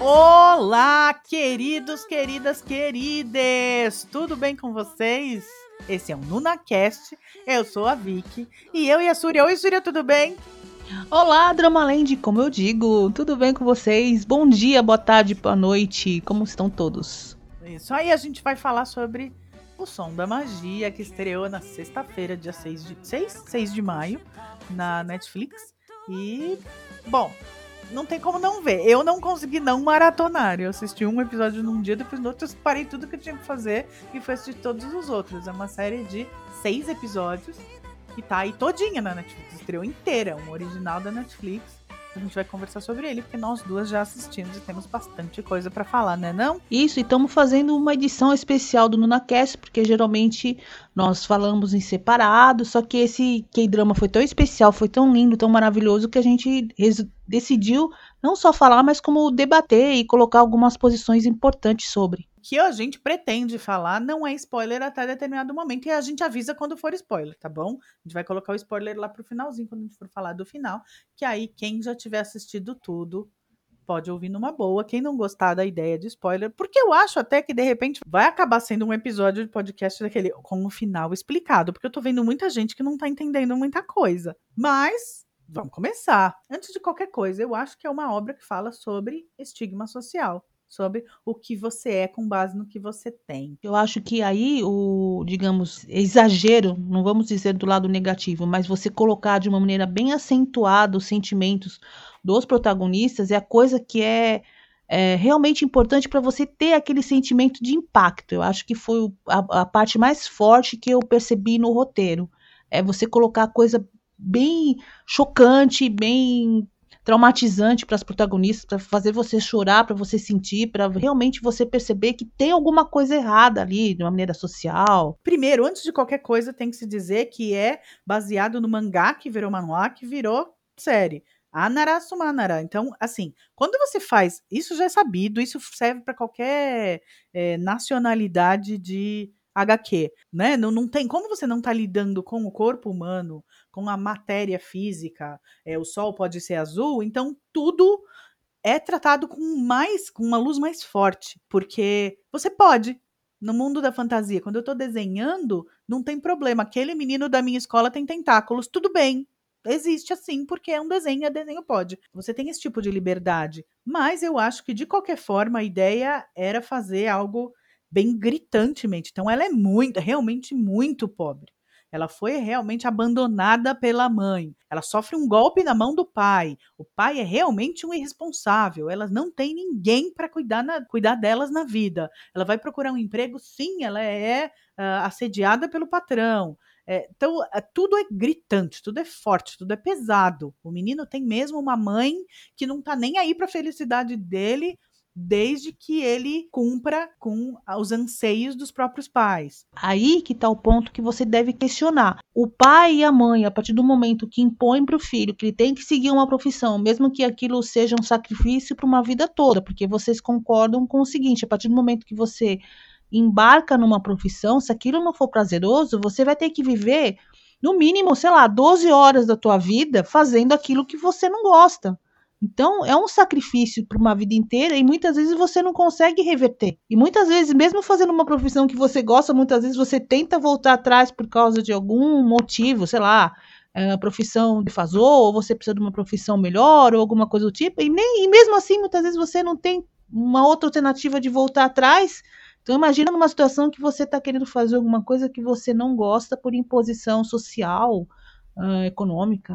Olá, queridos, queridas, queridas! Tudo bem com vocês? Esse é o NunaCast, eu sou a Vicky, e eu e a Surya. Oi, Surya, tudo bem? Olá, Dramaland, como eu digo, tudo bem com vocês? Bom dia, boa tarde, boa noite, como estão todos? Isso aí, a gente vai falar sobre O Som da Magia, que estreou na sexta-feira, dia 6 de, 6? 6 de maio, na Netflix. E, bom, não tem como não ver. Eu não consegui não maratonar. Eu assisti um episódio num dia, depois no outro eu parei tudo que eu tinha que fazer e fui assistir todos os outros. É uma série de seis episódios que tá aí todinha na Netflix. Estreou inteira, um original da Netflix. A gente vai conversar sobre ele, porque nós duas já assistimos e temos bastante coisa para falar, né não? Isso, e estamos fazendo uma edição especial do NunaCast, porque geralmente nós falamos em separado, só que esse K-drama foi tão especial, foi tão lindo, tão maravilhoso, que a gente decidiu não só falar, mas como debater e colocar algumas posições importantes sobre que a gente pretende falar não é spoiler até determinado momento e a gente avisa quando for spoiler, tá bom? A gente vai colocar o spoiler lá pro finalzinho, quando a gente for falar do final, que aí quem já tiver assistido tudo pode ouvir numa boa. Quem não gostar da ideia de spoiler, porque eu acho até que de repente vai acabar sendo um episódio de podcast daquele com o final explicado, porque eu tô vendo muita gente que não tá entendendo muita coisa. Mas vamos começar. Antes de qualquer coisa, eu acho que é uma obra que fala sobre estigma social sobre o que você é com base no que você tem. Eu acho que aí o, digamos, exagero, não vamos dizer do lado negativo, mas você colocar de uma maneira bem acentuada os sentimentos dos protagonistas é a coisa que é, é realmente importante para você ter aquele sentimento de impacto. Eu acho que foi a, a parte mais forte que eu percebi no roteiro. É você colocar a coisa bem chocante, bem traumatizante para as protagonistas, para fazer você chorar, para você sentir, para realmente você perceber que tem alguma coisa errada ali, de uma maneira social. Primeiro, antes de qualquer coisa, tem que se dizer que é baseado no mangá que virou manuá, que virou série. Anara Sumanara. Então, assim, quando você faz, isso já é sabido, isso serve para qualquer é, nacionalidade de HQ, né? Não, não tem como você não tá lidando com o corpo humano, com a matéria física, é, o sol pode ser azul, então tudo é tratado com mais, com uma luz mais forte, porque você pode. No mundo da fantasia, quando eu tô desenhando, não tem problema. Aquele menino da minha escola tem tentáculos, tudo bem. Existe assim, porque é um desenho, é desenho pode. Você tem esse tipo de liberdade. Mas eu acho que, de qualquer forma, a ideia era fazer algo bem gritantemente. Então ela é muito, realmente muito pobre. Ela foi realmente abandonada pela mãe. Ela sofre um golpe na mão do pai. O pai é realmente um irresponsável. Ela não tem ninguém para cuidar, cuidar delas na vida. Ela vai procurar um emprego, sim, ela é uh, assediada pelo patrão. É, então, é, tudo é gritante, tudo é forte, tudo é pesado. O menino tem mesmo uma mãe que não tá nem aí para a felicidade dele, desde que ele cumpra com os anseios dos próprios pais. Aí que está o ponto que você deve questionar. O pai e a mãe, a partir do momento que impõem para o filho que ele tem que seguir uma profissão, mesmo que aquilo seja um sacrifício para uma vida toda, porque vocês concordam com o seguinte: a partir do momento que você embarca numa profissão, se aquilo não for prazeroso, você vai ter que viver no mínimo, sei lá, 12 horas da tua vida fazendo aquilo que você não gosta. Então, é um sacrifício para uma vida inteira e muitas vezes você não consegue reverter. E muitas vezes, mesmo fazendo uma profissão que você gosta, muitas vezes você tenta voltar atrás por causa de algum motivo, sei lá, é, a profissão defasou, ou você precisa de uma profissão melhor, ou alguma coisa do tipo, e, nem, e mesmo assim, muitas vezes você não tem uma outra alternativa de voltar atrás. Então, imagina numa situação que você está querendo fazer alguma coisa que você não gosta por imposição social, uh, econômica,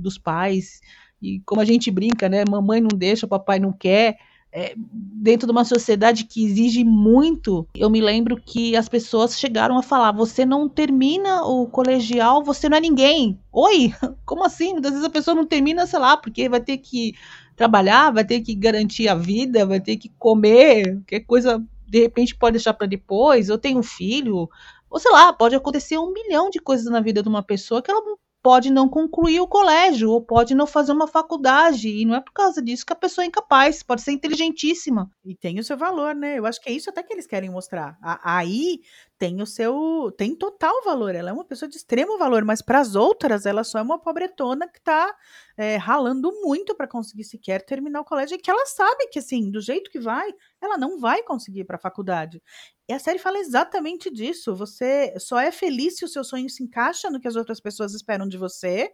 dos pais. E como a gente brinca, né? Mamãe não deixa, papai não quer. É, dentro de uma sociedade que exige muito, eu me lembro que as pessoas chegaram a falar: você não termina o colegial, você não é ninguém. Oi? Como assim? Muitas vezes a pessoa não termina, sei lá, porque vai ter que trabalhar, vai ter que garantir a vida, vai ter que comer, qualquer coisa de repente pode deixar para depois, ou tem um filho, ou sei lá, pode acontecer um milhão de coisas na vida de uma pessoa que ela pode não concluir o colégio ou pode não fazer uma faculdade e não é por causa disso que a pessoa é incapaz, pode ser inteligentíssima. E tem o seu valor, né? Eu acho que é isso até que eles querem mostrar. Aí tem o seu, tem total valor. Ela é uma pessoa de extremo valor, mas para as outras ela só é uma pobretona que tá é, ralando muito para conseguir sequer terminar o colégio e que ela sabe que assim, do jeito que vai, ela não vai conseguir para a faculdade. E a série fala exatamente disso. Você só é feliz se o seu sonho se encaixa no que as outras pessoas esperam de você.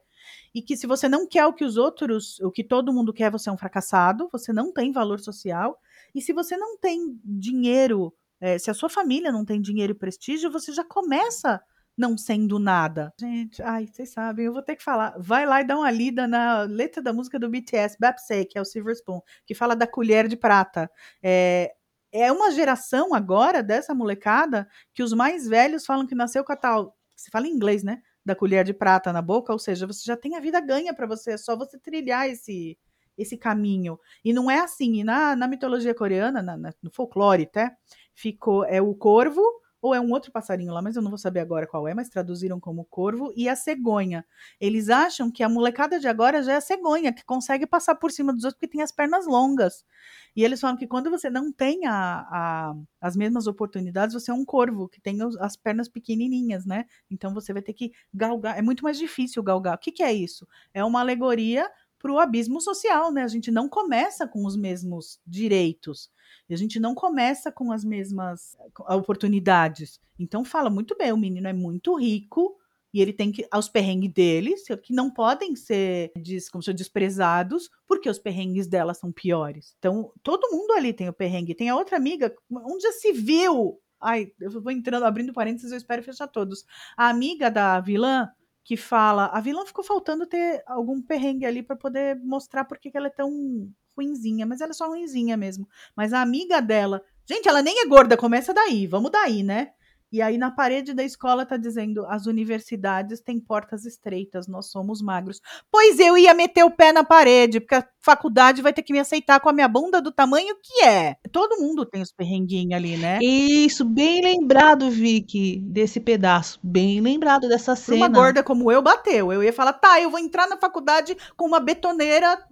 E que se você não quer o que os outros, o que todo mundo quer, você é um fracassado, você não tem valor social. E se você não tem dinheiro, é, se a sua família não tem dinheiro e prestígio, você já começa não sendo nada. Gente, ai, vocês sabem, eu vou ter que falar. Vai lá e dá uma lida na letra da música do BTS, Bapsay, que é o Silver Spoon, que fala da colher de prata. É, é uma geração agora dessa molecada que os mais velhos falam que nasceu com a tal. Se fala em inglês, né? Da colher de prata na boca, ou seja, você já tem a vida ganha para você, é só você trilhar esse esse caminho. E não é assim. Na, na mitologia coreana, na, na, no folclore até, ficou é o corvo ou é um outro passarinho lá, mas eu não vou saber agora qual é, mas traduziram como corvo, e a cegonha. Eles acham que a molecada de agora já é a cegonha, que consegue passar por cima dos outros porque tem as pernas longas. E eles falam que quando você não tem a, a, as mesmas oportunidades, você é um corvo, que tem as pernas pequenininhas, né? Então você vai ter que galgar. É muito mais difícil galgar. O que, que é isso? É uma alegoria para o abismo social, né? A gente não começa com os mesmos direitos. A gente não começa com as mesmas oportunidades. Então fala muito bem, o menino é muito rico e ele tem que aos perrengues deles, que não podem ser diz, como se desprezados, porque os perrengues dela são piores. Então, todo mundo ali tem o perrengue. Tem a outra amiga, onde já se viu Ai, eu vou entrando, abrindo parênteses, eu espero fechar todos. A amiga da vilã, que fala. A vilã ficou faltando ter algum perrengue ali para poder mostrar por que ela é tão ruinzinha, mas ela é só ruinzinha mesmo. Mas a amiga dela, gente, ela nem é gorda, começa daí, vamos daí, né? E aí na parede da escola tá dizendo: as universidades têm portas estreitas, nós somos magros. Pois eu ia meter o pé na parede, porque a faculdade vai ter que me aceitar com a minha bunda do tamanho que é. Todo mundo tem os perrenguinhos ali, né? Isso, bem lembrado, Vicky, desse pedaço. Bem lembrado dessa cena. Pra uma gorda como eu, bateu. Eu ia falar: tá, eu vou entrar na faculdade com uma betoneira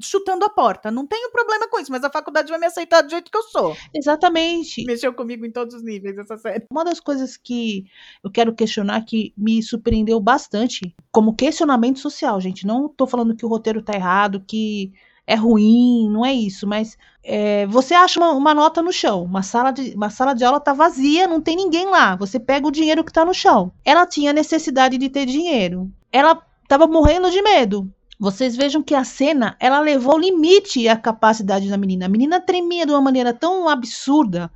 chutando a porta. Não tenho problema com isso, mas a faculdade vai me aceitar do jeito que eu sou. Exatamente. Mexeu comigo em todos os níveis essa série. Uma das coisas que eu quero questionar que me surpreendeu bastante, como questionamento social, gente. Não tô falando que o roteiro tá errado, que é ruim, não é isso, mas é, você acha uma, uma, nota no chão, uma sala, de, uma sala de aula tá vazia, não tem ninguém lá, você pega o dinheiro que tá no chão. Ela tinha necessidade de ter dinheiro. Ela tava morrendo de medo. Vocês vejam que a cena, ela levou ao limite a capacidade da menina. A menina tremia de uma maneira tão absurda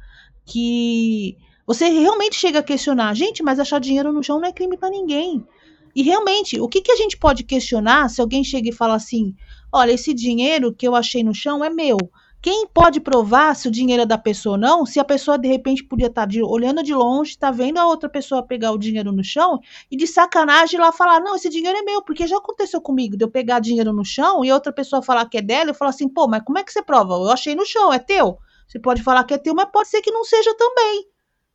que você realmente chega a questionar, gente, mas achar dinheiro no chão não é crime para ninguém. E realmente, o que, que a gente pode questionar se alguém chega e fala assim: olha, esse dinheiro que eu achei no chão é meu. Quem pode provar se o dinheiro é da pessoa ou não? Se a pessoa de repente podia estar tá de, olhando de longe, está vendo a outra pessoa pegar o dinheiro no chão e de sacanagem lá falar: Não, esse dinheiro é meu, porque já aconteceu comigo de eu pegar dinheiro no chão e outra pessoa falar que é dela. Eu falo assim: Pô, mas como é que você prova? Eu achei no chão, é teu. Você pode falar que é teu, mas pode ser que não seja também.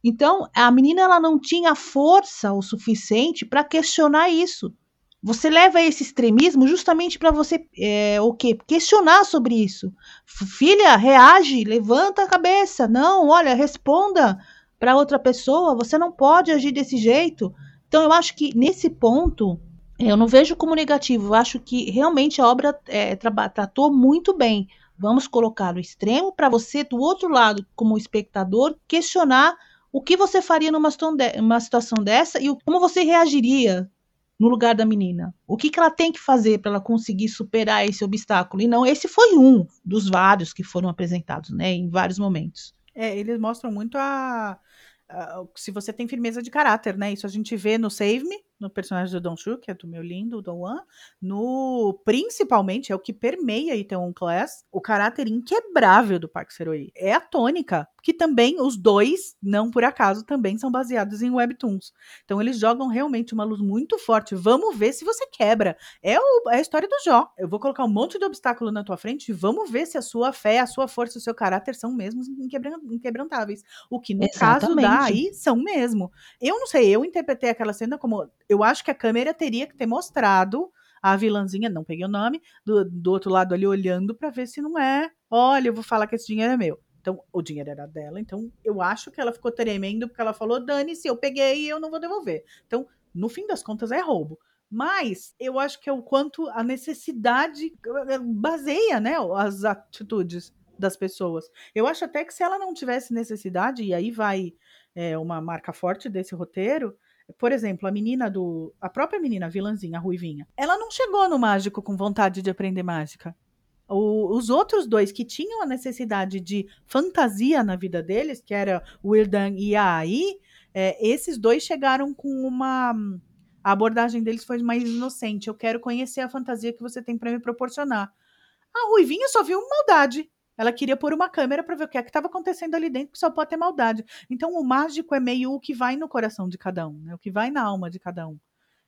Então, a menina ela não tinha força o suficiente para questionar isso. Você leva esse extremismo justamente para você é, o quê? Questionar sobre isso. Filha, reage, levanta a cabeça. Não, olha, responda para outra pessoa. Você não pode agir desse jeito. Então, eu acho que nesse ponto eu não vejo como negativo. Eu acho que realmente a obra é, tratou muito bem. Vamos colocar no extremo para você, do outro lado, como espectador, questionar o que você faria numa situação dessa e como você reagiria no lugar da menina? O que, que ela tem que fazer para ela conseguir superar esse obstáculo? E não, esse foi um dos vários que foram apresentados, né, em vários momentos. É, eles mostram muito a, se você tem firmeza de caráter, né? Isso a gente vê no Save Me, no personagem do Don Shu, que é do meu lindo Don Wan, no principalmente é o que permeia Itaewon Class, o caráter inquebrável do Park Seroí. É a tônica, que também os dois, não por acaso, também são baseados em webtoons. Então eles jogam realmente uma luz muito forte. Vamos ver se você quebra. É, o, é a história do Jó. Eu vou colocar um monte de obstáculo na tua frente e vamos ver se a sua fé, a sua força, o seu caráter são mesmo inquebrantáveis. O que no Exatamente. caso da aí são mesmo. Eu não sei, eu interpretei aquela cena como eu acho que a câmera teria que ter mostrado a vilãzinha, não peguei o nome, do, do outro lado ali olhando para ver se não é. Olha, eu vou falar que esse dinheiro é meu. Então, o dinheiro era dela. Então, eu acho que ela ficou tremendo porque ela falou: dane-se, eu peguei e eu não vou devolver. Então, no fim das contas, é roubo. Mas eu acho que é o quanto a necessidade baseia né, as atitudes das pessoas. Eu acho até que se ela não tivesse necessidade, e aí vai é, uma marca forte desse roteiro, por exemplo, a menina do. A própria menina, a vilãzinha, a Ruivinha, ela não chegou no mágico com vontade de aprender mágica. O, os outros dois que tinham a necessidade de fantasia na vida deles, que era o Irdan e a Ai, é, esses dois chegaram com uma. A abordagem deles foi mais inocente. Eu quero conhecer a fantasia que você tem para me proporcionar. A Ruivinha só viu maldade. Ela queria pôr uma câmera para ver o que é que estava acontecendo ali dentro, que só pode ter maldade. Então, o mágico é meio o que vai no coração de cada um, né? o que vai na alma de cada um.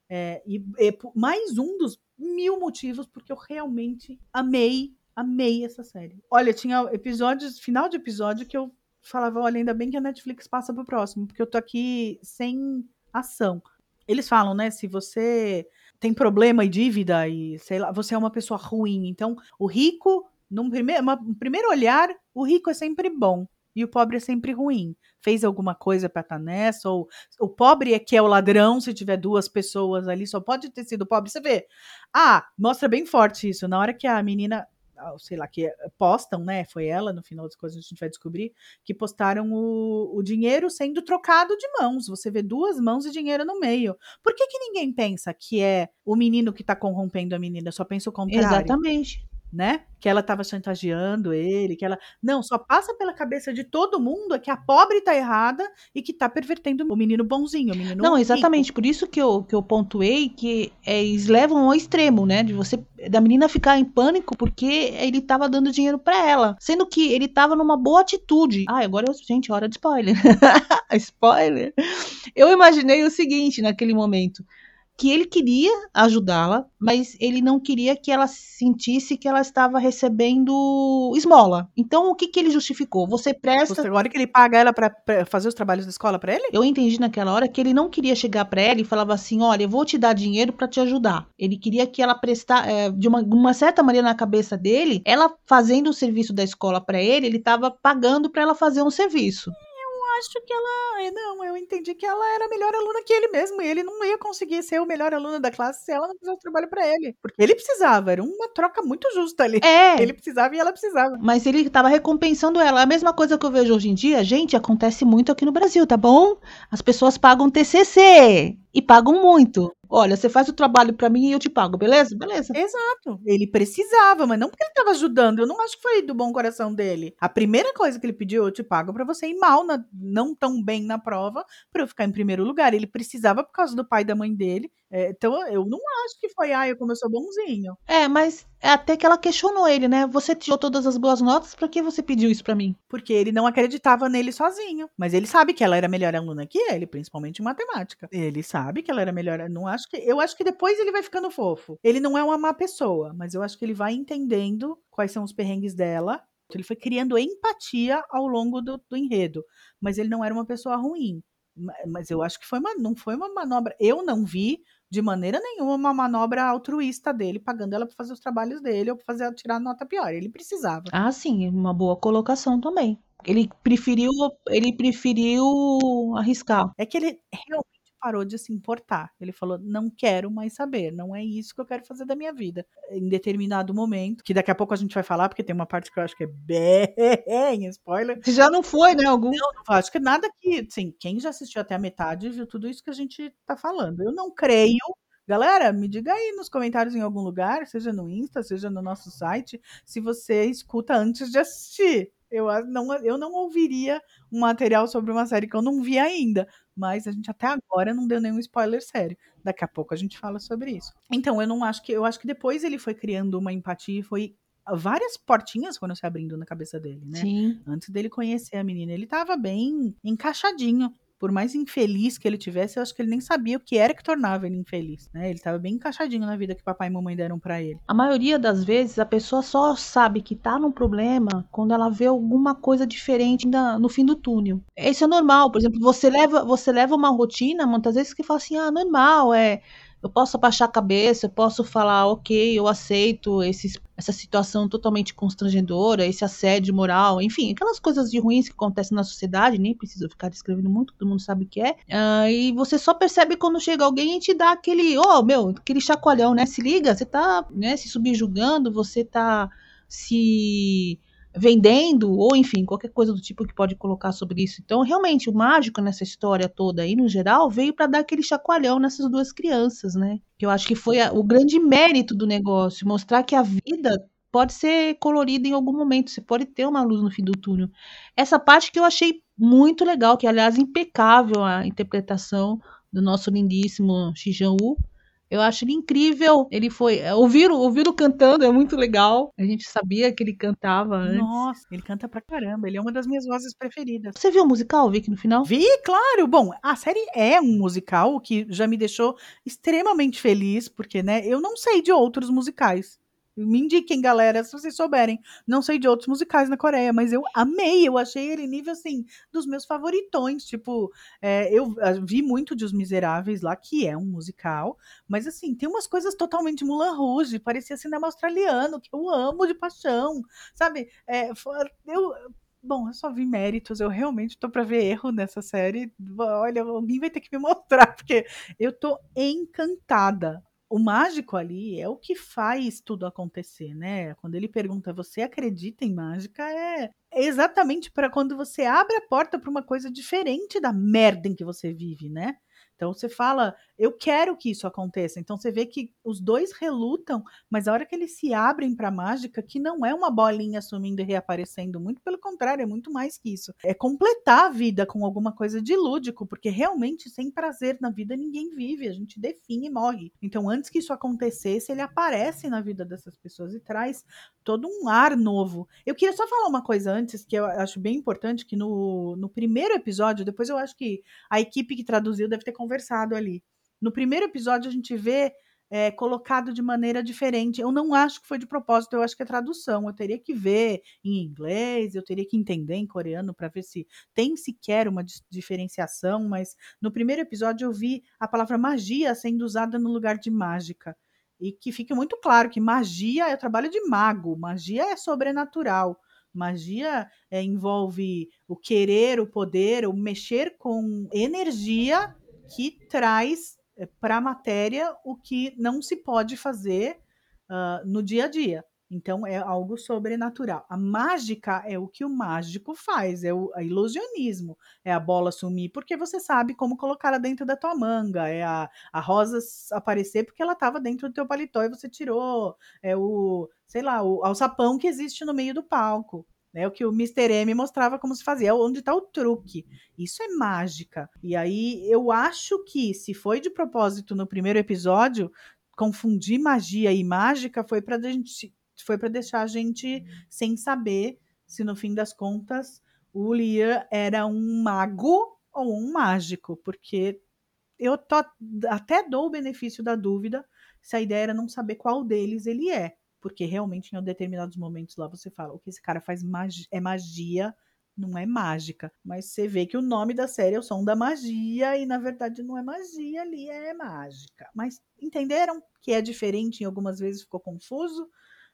É, e, e mais um dos mil motivos porque eu realmente amei, amei essa série. Olha, tinha episódios, final de episódio que eu falava, olha, ainda bem que a Netflix passa pro próximo, porque eu tô aqui sem ação. Eles falam, né, se você tem problema e dívida e sei lá, você é uma pessoa ruim. Então, o rico, num um primeiro olhar, o rico é sempre bom e o pobre é sempre ruim. Fez alguma coisa para estar tá nessa, ou o pobre é que é o ladrão, se tiver duas pessoas ali, só pode ter sido pobre. Você vê. Ah, mostra bem forte isso. Na hora que a menina ah, sei lá, que postam, né? Foi ela, no final das coisas a gente vai descobrir, que postaram o, o dinheiro sendo trocado de mãos. Você vê duas mãos e dinheiro no meio. Por que, que ninguém pensa que é o menino que tá corrompendo a menina? Só pensa o contrário. Exatamente né? Que ela estava chantageando ele, que ela. Não, só passa pela cabeça de todo mundo é que a pobre tá errada e que tá pervertendo o menino bonzinho, o menino. Não, exatamente. Rico. Por isso que eu, que eu pontuei que eles levam ao extremo, né? De você. Da menina ficar em pânico porque ele tava dando dinheiro para ela. Sendo que ele tava numa boa atitude. Ah, agora eu. Gente, hora de spoiler. spoiler. Eu imaginei o seguinte naquele momento que ele queria ajudá-la, mas ele não queria que ela sentisse que ela estava recebendo esmola. Então, o que, que ele justificou? Você presta. Você, agora que ele paga ela para fazer os trabalhos da escola para ele? Eu entendi naquela hora que ele não queria chegar para ela e falava assim: olha, eu vou te dar dinheiro para te ajudar. Ele queria que ela prestar, é, de uma, uma, certa maneira na cabeça dele, ela fazendo o serviço da escola para ele, ele estava pagando para ela fazer um serviço acho que ela. Eh, não, eu entendi que ela era a melhor aluna que ele mesmo. E ele não ia conseguir ser o melhor aluno da classe se ela não fizesse o trabalho para ele. Porque ele precisava, era uma troca muito justa ali. É. Ele precisava e ela precisava. Mas ele estava recompensando ela. A mesma coisa que eu vejo hoje em dia, gente, acontece muito aqui no Brasil, tá bom? As pessoas pagam TCC e pagam muito. Olha, você faz o trabalho para mim e eu te pago, beleza? Beleza. Exato. Ele precisava, mas não porque ele tava ajudando. Eu não acho que foi do bom coração dele. A primeira coisa que ele pediu, eu te pago para você ir mal, na, não tão bem na prova, para eu ficar em primeiro lugar. Ele precisava por causa do pai e da mãe dele. É, então eu não acho que foi, ah, eu como eu sou bonzinho. É, mas é até que ela questionou ele, né? Você tirou todas as boas notas, pra que você pediu isso para mim? Porque ele não acreditava nele sozinho. Mas ele sabe que ela era melhor aluna que ele, principalmente em matemática. Ele sabe que ela era melhor. Não acho que. Eu acho que depois ele vai ficando fofo. Ele não é uma má pessoa, mas eu acho que ele vai entendendo quais são os perrengues dela. Ele foi criando empatia ao longo do, do enredo. Mas ele não era uma pessoa ruim. Mas eu acho que foi uma, não foi uma manobra. Eu não vi de maneira nenhuma uma manobra altruísta dele, pagando ela para fazer os trabalhos dele ou para fazer tirar nota pior. Ele precisava. Ah, sim, uma boa colocação também. Ele preferiu, ele preferiu arriscar. É que ele realmente parou de se importar. Ele falou: não quero mais saber, não é isso que eu quero fazer da minha vida. Em determinado momento, que daqui a pouco a gente vai falar, porque tem uma parte que eu acho que é bem spoiler. Se já não foi, né? Algum? Não, não acho que nada que. Sim, quem já assistiu até a metade viu tudo isso que a gente tá falando. Eu não creio. Galera, me diga aí nos comentários em algum lugar, seja no Insta, seja no nosso site, se você escuta antes de assistir. Eu não, eu não ouviria um material sobre uma série que eu não vi ainda, mas a gente até agora não deu nenhum spoiler sério. Daqui a pouco a gente fala sobre isso. Então, eu não acho que eu acho que depois ele foi criando uma empatia e foi várias portinhas foram se abrindo na cabeça dele, né? Sim. Antes dele conhecer a menina, ele tava bem encaixadinho. Por mais infeliz que ele tivesse, eu acho que ele nem sabia o que era que tornava ele infeliz, né? Ele tava bem encaixadinho na vida que papai e mamãe deram para ele. A maioria das vezes a pessoa só sabe que tá num problema quando ela vê alguma coisa diferente no fim do túnel. Isso é normal, por exemplo, você leva, você leva uma rotina, muitas vezes que fala assim: "Ah, normal, é eu posso abaixar a cabeça, eu posso falar, ok, eu aceito esse, essa situação totalmente constrangedora, esse assédio moral, enfim, aquelas coisas de ruins que acontecem na sociedade, nem preciso ficar descrevendo muito, todo mundo sabe o que é. Uh, e você só percebe quando chega alguém e te dá aquele, oh, meu, aquele chacoalhão, né? Se liga, você tá né, se subjugando, você tá se vendendo, ou enfim, qualquer coisa do tipo que pode colocar sobre isso. Então, realmente, o mágico nessa história toda aí, no geral, veio para dar aquele chacoalhão nessas duas crianças, né? Que eu acho que foi a, o grande mérito do negócio, mostrar que a vida pode ser colorida em algum momento, você pode ter uma luz no fim do túnel. Essa parte que eu achei muito legal, que aliás impecável a interpretação do nosso lindíssimo Xijão Wu, eu acho ele incrível. Ele foi. É, ouvir, ouvir o cantando é muito legal. A gente sabia que ele cantava antes. Nossa, ele canta pra caramba. Ele é uma das minhas vozes preferidas. Você viu o musical, Vicky, no final? Vi, claro. Bom, a série é um musical que já me deixou extremamente feliz, porque, né, eu não sei de outros musicais. Me indiquem, galera, se vocês souberem. Não sei de outros musicais na Coreia, mas eu amei. Eu achei ele nível, assim, dos meus favoritões. Tipo, é, eu ah, vi muito de Os Miseráveis lá, que é um musical. Mas, assim, tem umas coisas totalmente Mulan Rouge. Parecia cinema australiano, que eu amo de paixão. Sabe? É, eu... Bom, eu só vi méritos, eu realmente tô para ver erro nessa série. Olha, alguém vai ter que me mostrar, porque eu tô encantada o mágico ali é o que faz tudo acontecer, né? Quando ele pergunta, você acredita em mágica? É exatamente para quando você abre a porta para uma coisa diferente da merda em que você vive, né? Então você fala, eu quero que isso aconteça. Então você vê que os dois relutam, mas a hora que eles se abrem para a mágica, que não é uma bolinha sumindo e reaparecendo, muito pelo contrário, é muito mais que isso. É completar a vida com alguma coisa de lúdico, porque realmente sem prazer na vida ninguém vive, a gente define e morre. Então antes que isso acontecesse, ele aparece na vida dessas pessoas e traz todo um ar novo. Eu queria só falar uma coisa antes, que eu acho bem importante, que no, no primeiro episódio, depois eu acho que a equipe que traduziu deve ter conversado ali. No primeiro episódio, a gente vê é, colocado de maneira diferente. Eu não acho que foi de propósito, eu acho que é tradução. Eu teria que ver em inglês, eu teria que entender em coreano para ver se tem sequer uma diferenciação, mas no primeiro episódio eu vi a palavra magia sendo usada no lugar de mágica. E que fique muito claro que magia é o trabalho de mago, magia é sobrenatural. Magia é, envolve o querer, o poder, o mexer com energia que traz eh, para a matéria o que não se pode fazer uh, no dia a dia. Então é algo sobrenatural. A mágica é o que o mágico faz, é o ilusionismo. É a bola sumir porque você sabe como colocar ela dentro da tua manga, é a, a rosa aparecer porque ela estava dentro do teu paletó e você tirou. É o, sei lá, o alçapão que existe no meio do palco. Né, o que o Mr. M mostrava como se fazia, onde está o truque. Isso é mágica. E aí eu acho que se foi de propósito no primeiro episódio, confundir magia e mágica foi para gente foi para deixar a gente sem saber se no fim das contas o Lear era um mago ou um mágico, porque eu tô, até dou o benefício da dúvida se a ideia era não saber qual deles ele é porque realmente em determinados momentos lá você fala, o que esse cara faz magia, é magia, não é mágica. Mas você vê que o nome da série é o som da magia e na verdade não é magia ali, é mágica. Mas entenderam que é diferente, em algumas vezes ficou confuso.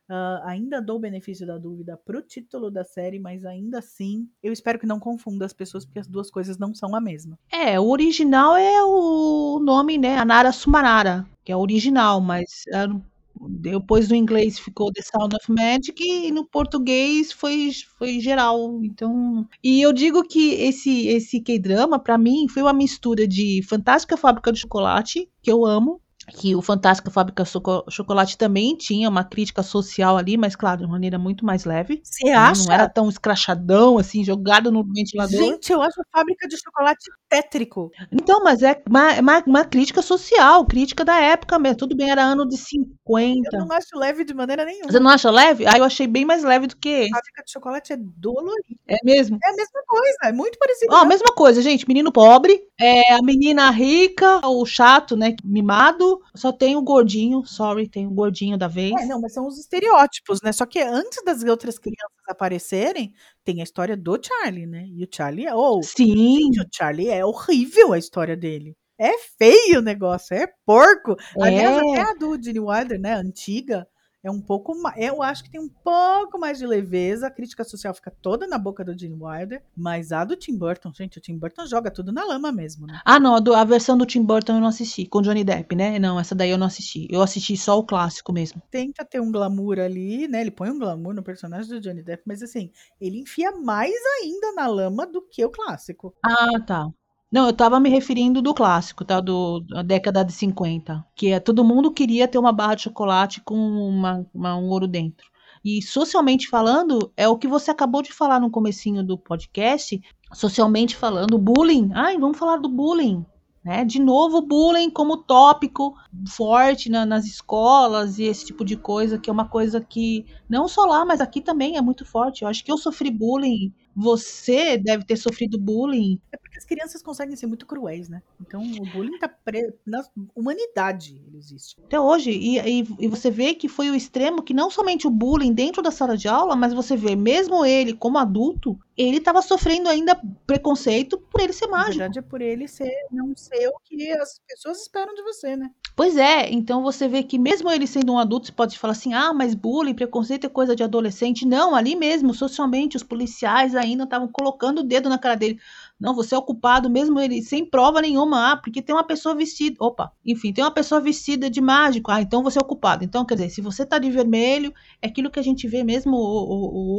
Uh, ainda dou o benefício da dúvida pro título da série, mas ainda assim, eu espero que não confunda as pessoas, porque as duas coisas não são a mesma. É, o original é o nome, né? Anara Sumanara, que é o original, mas uh, depois do inglês ficou The Sound of Magic e no português foi, foi geral. Então, e eu digo que esse esse K-drama para mim foi uma mistura de Fantástica Fábrica de Chocolate, que eu amo, que o Fantástica Fábrica Choco- Chocolate também tinha uma crítica social ali, mas claro, de maneira muito mais leve. Você acha? Não era tão escrachadão, assim, jogado no ventilador. Gente, eu acho a fábrica de chocolate tétrico. Então, mas é uma, uma, uma crítica social, crítica da época mesmo. Tudo bem, era ano de 50. Eu não acho leve de maneira nenhuma. Você não acha leve? Ah, eu achei bem mais leve do que A esse. fábrica de chocolate é dolorido. É mesmo? É a mesma coisa, é muito parecido. Ó, né? mesma coisa, gente. Menino pobre, é a menina rica, o chato, né? Mimado. Só tem o gordinho, sorry, tem o gordinho da vez. É, não, mas são os estereótipos, né? Só que antes das outras crianças aparecerem, tem a história do Charlie, né? E o Charlie é. Oh, Sim, gente, o Charlie é horrível a história dele. É feio o negócio, é porco. Aliás, É. até a do Gene Wilder, né? Antiga, é um pouco mais. Eu acho que tem um pouco mais de leveza. A crítica social fica toda na boca do Gene Wilder. Mas a do Tim Burton, gente, o Tim Burton joga tudo na lama mesmo, né? Ah, não, a, versão do Tim Burton eu não assisti, com Johnny Depp, né? Não, essa daí eu não assisti. Eu assisti só o clássico mesmo. Tenta ter um glamour ali, né? Ele põe um glamour no personagem do Johnny Depp, mas assim, ele enfia mais ainda na lama do que o clássico. Ah, tá. Não, eu tava me referindo do clássico, tá? Do, da década de 50. Que é todo mundo queria ter uma barra de chocolate com uma, uma- um ouro dentro. E socialmente falando, é o que você acabou de falar no comecinho do podcast. Socialmente falando, bullying. Ai, vamos falar do bullying. Né? De novo, bullying como tópico forte na- nas escolas e esse tipo de coisa, que é uma coisa que não só lá, mas aqui também é muito forte. Eu acho que eu sofri bullying, você deve ter sofrido bullying. Porque as crianças conseguem ser muito cruéis, né? Então o bullying tá pre... na humanidade, ele existe. Até hoje, e, e, e você vê que foi o extremo que não somente o bullying dentro da sala de aula, mas você vê, mesmo ele como adulto, ele estava sofrendo ainda preconceito por ele ser Na mágico. verdade é por ele ser não ser o que as pessoas esperam de você, né? Pois é, então você vê que mesmo ele sendo um adulto, você pode falar assim, ah, mas bullying, preconceito é coisa de adolescente. Não, ali mesmo, socialmente, os policiais ainda estavam colocando o dedo na cara dele. Não, você é o culpado, mesmo ele sem prova nenhuma. Ah, porque tem uma pessoa vestida. Opa, enfim, tem uma pessoa vestida de mágico. Ah, então você é o culpado. Então, quer dizer, se você tá de vermelho, é aquilo que a gente vê mesmo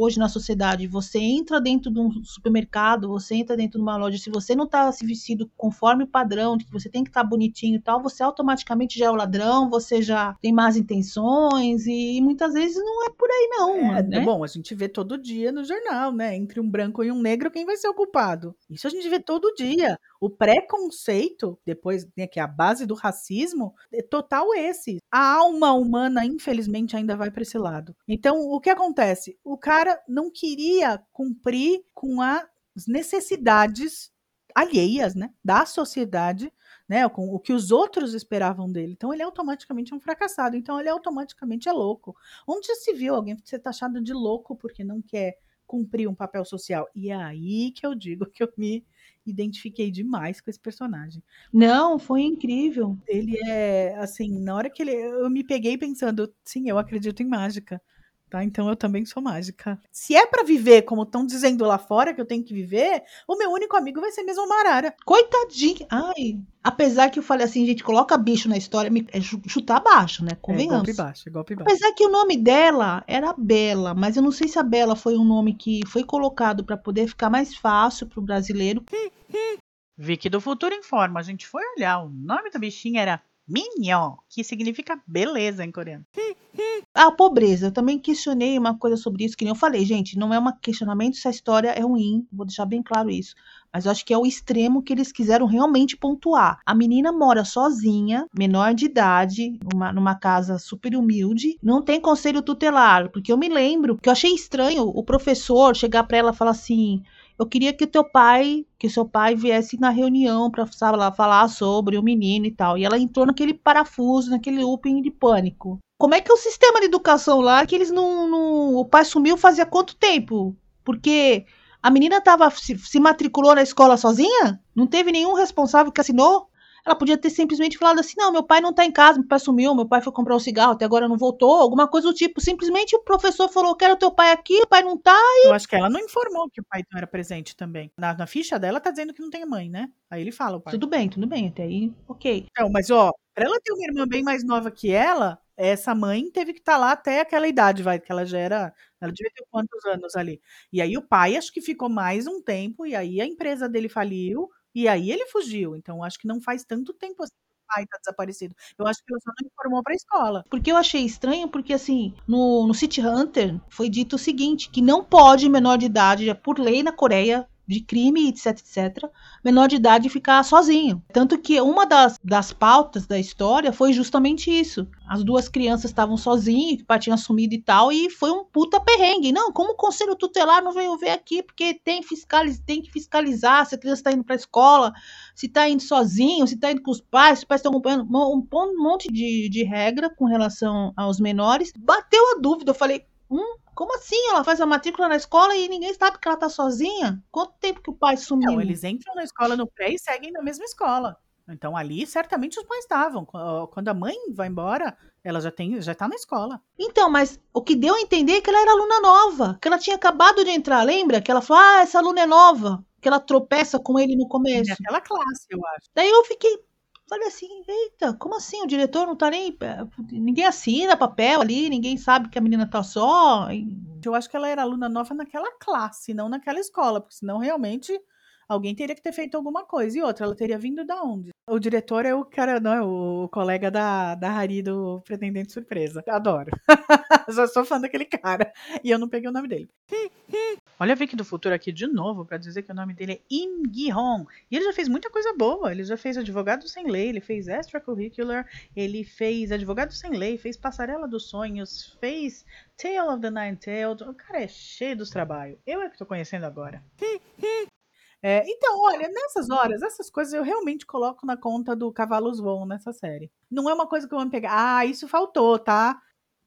hoje na sociedade. Você entra dentro de um supermercado, você entra dentro de uma loja. Se você não tá se vestido conforme o padrão, de que você tem que estar bonitinho e tal, você automaticamente já é o ladrão, você já tem más intenções. E muitas vezes não é por aí, não. É, né? Bom, a gente vê todo dia no jornal, né? Entre um branco e um negro, quem vai ser o culpado? Isso a gente vê todo dia. O preconceito, depois, né, que é a base do racismo, é total esse. A alma humana, infelizmente, ainda vai para esse lado. Então, o que acontece? O cara não queria cumprir com as necessidades alheias, né, da sociedade, né, com o que os outros esperavam dele. Então ele automaticamente é um fracassado. Então ele automaticamente é louco. Onde se viu alguém ser taxado de louco porque não quer cumprir um papel social? E é aí que eu digo que eu me identifiquei demais com esse personagem. Não, foi incrível. Ele é assim, na hora que ele eu me peguei pensando, sim, eu acredito em mágica. Tá? Então eu também sou mágica. Se é pra viver como estão dizendo lá fora que eu tenho que viver, o meu único amigo vai ser mesmo o Marara. Coitadinho. Ai. Apesar que eu falei assim, gente, coloca bicho na história, me- é chu- chutar baixo, né? É, golpe Convenhamos. baixo, é golpe baixo. Apesar que o nome dela era Bela, mas eu não sei se a Bela foi um nome que foi colocado para poder ficar mais fácil pro brasileiro. Vicky do Futuro informa. A gente foi olhar. O nome da bichinha era Mignon, que significa beleza em coreano. A pobreza, eu também questionei uma coisa sobre isso, que nem eu falei, gente, não é um questionamento se a história é ruim, vou deixar bem claro isso. Mas eu acho que é o extremo que eles quiseram realmente pontuar. A menina mora sozinha, menor de idade, numa, numa casa super humilde, não tem conselho tutelar, porque eu me lembro que eu achei estranho o professor chegar pra ela e falar assim: eu queria que o teu pai, que seu pai viesse na reunião lá, falar sobre o menino e tal. E ela entrou naquele parafuso, naquele looping de pânico. Como é que é o sistema de educação lá que eles não, não- O pai sumiu fazia quanto tempo? Porque a menina tava, se, se matriculou na escola sozinha? Não teve nenhum responsável que assinou? Ela podia ter simplesmente falado assim: não, meu pai não tá em casa, meu pai sumiu, meu pai foi comprar um cigarro, até agora não voltou, alguma coisa do tipo. Simplesmente o professor falou: quero teu pai aqui, o pai não tá. Eu acho que ela não informou que o pai não era presente também. Na, na ficha dela tá dizendo que não tem mãe, né? Aí ele fala o pai. Tudo bem, tudo bem, até aí, ok. Então, mas ó, pra ela ter uma irmã bem mais nova que ela, essa mãe teve que estar lá até aquela idade, vai, que ela já era. Ela devia ter quantos anos ali. E aí o pai acho que ficou mais um tempo, e aí a empresa dele faliu, e aí ele fugiu. Então acho que não faz tanto tempo assim. pai tá desaparecido. Eu acho que ela só não informou pra escola. Porque eu achei estranho, porque assim, no, no City Hunter foi dito o seguinte: que não pode menor de idade, por lei na Coreia, de crime, etc, etc, menor de idade ficar sozinho. Tanto que uma das, das pautas da história foi justamente isso. As duas crianças estavam sozinhas, que o pai tinha assumido e tal, e foi um puta perrengue. Não, como o conselho tutelar não veio ver aqui, porque tem, fiscaliz, tem que fiscalizar se a criança está indo para a escola, se está indo sozinho, se está indo com os pais, se os pais estão acompanhando, um, um monte de, de regra com relação aos menores. Bateu a dúvida, eu falei, hum, como assim? Ela faz a matrícula na escola e ninguém sabe que ela tá sozinha? Quanto tempo que o pai sumiu? Não, eles entram na escola no pré e seguem na mesma escola. Então ali certamente os pais estavam. Quando a mãe vai embora, ela já tem, já tá na escola. Então, mas o que deu a entender é que ela era aluna nova, que ela tinha acabado de entrar, lembra? Que ela falou: "Ah, essa aluna é nova", que ela tropeça com ele no começo. Naquela classe, eu acho. Daí eu fiquei, Falei assim, eita, como assim? O diretor não tá nem. Ninguém assina papel ali, ninguém sabe que a menina tá só. Eu acho que ela era aluna nova naquela classe, não naquela escola, porque senão realmente alguém teria que ter feito alguma coisa. E outra, ela teria vindo da onde? O diretor é o cara, não é o colega da, da Hari do Pretendente Surpresa. Adoro. Já sou fã daquele cara. E eu não peguei o nome dele. Olha a Vicky do Futuro aqui de novo para dizer que o nome dele é Im Gi-hong. E ele já fez muita coisa boa. Ele já fez Advogado Sem Lei, ele fez Extracurricular, ele fez Advogado Sem Lei, fez Passarela dos Sonhos, fez Tale of the Nine Tails. O cara é cheio dos trabalhos. Eu é que tô conhecendo agora. É, então, olha, nessas horas, essas coisas eu realmente coloco na conta do Cavalos Voam nessa série. Não é uma coisa que eu vou pegar. Ah, isso faltou, tá?